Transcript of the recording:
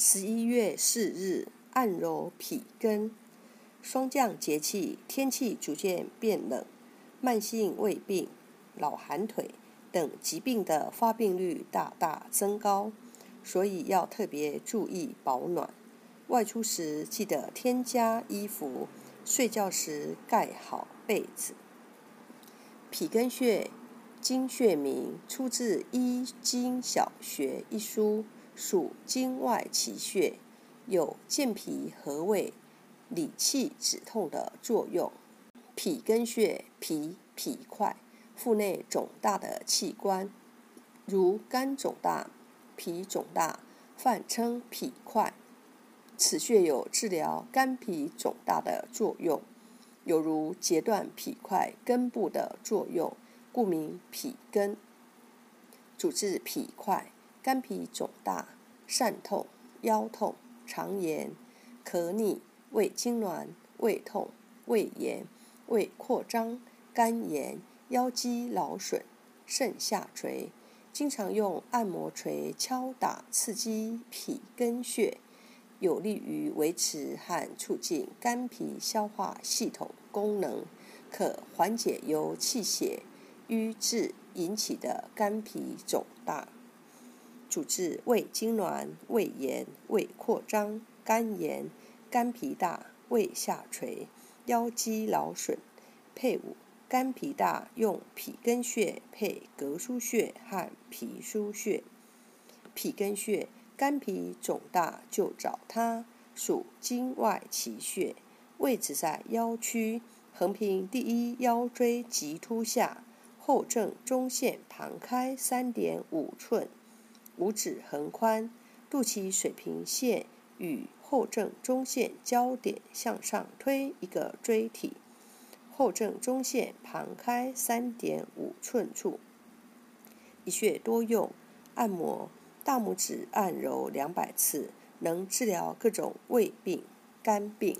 十一月四日，按揉脾根。霜降节气，天气逐渐变冷，慢性胃病、老寒腿等疾病的发病率大大增高，所以要特别注意保暖。外出时记得添加衣服，睡觉时盖好被子。脾根穴，经穴名，出自《医经小学》一书。属经外奇穴，有健脾和胃、理气止痛的作用。脾根穴，脾脾块，腹内肿大的器官，如肝肿大、脾肿大，泛称脾块。此穴有治疗肝脾肿大的作用，有如截断脾块根部的作用，故名脾根。主治脾块。肝脾肿大、疝痛、腰痛、肠炎、咳逆、胃痉挛、胃痛、胃炎、胃扩张、肝炎、腰肌劳损、肾下垂，经常用按摩锤敲打刺激脾根穴，有利于维持和促进肝脾消化系统功能，可缓解由气血瘀滞引起的肝脾肿大。主治胃痉挛、胃炎、胃扩张、肝炎、肝脾大、胃下垂、腰肌劳损。配伍肝脾大，用脾根穴配膈腧穴和脾腧穴。脾根穴，肝脾肿大就找它，属经外奇穴，位置在腰区，横平第一腰椎棘突下，后正中线旁开三点五寸。五指横宽，肚脐水平线与后正中线交点向上推一个椎体，后正中线旁开三点五寸处。一穴多用，按摩大拇指按揉两百次，能治疗各种胃病、肝病。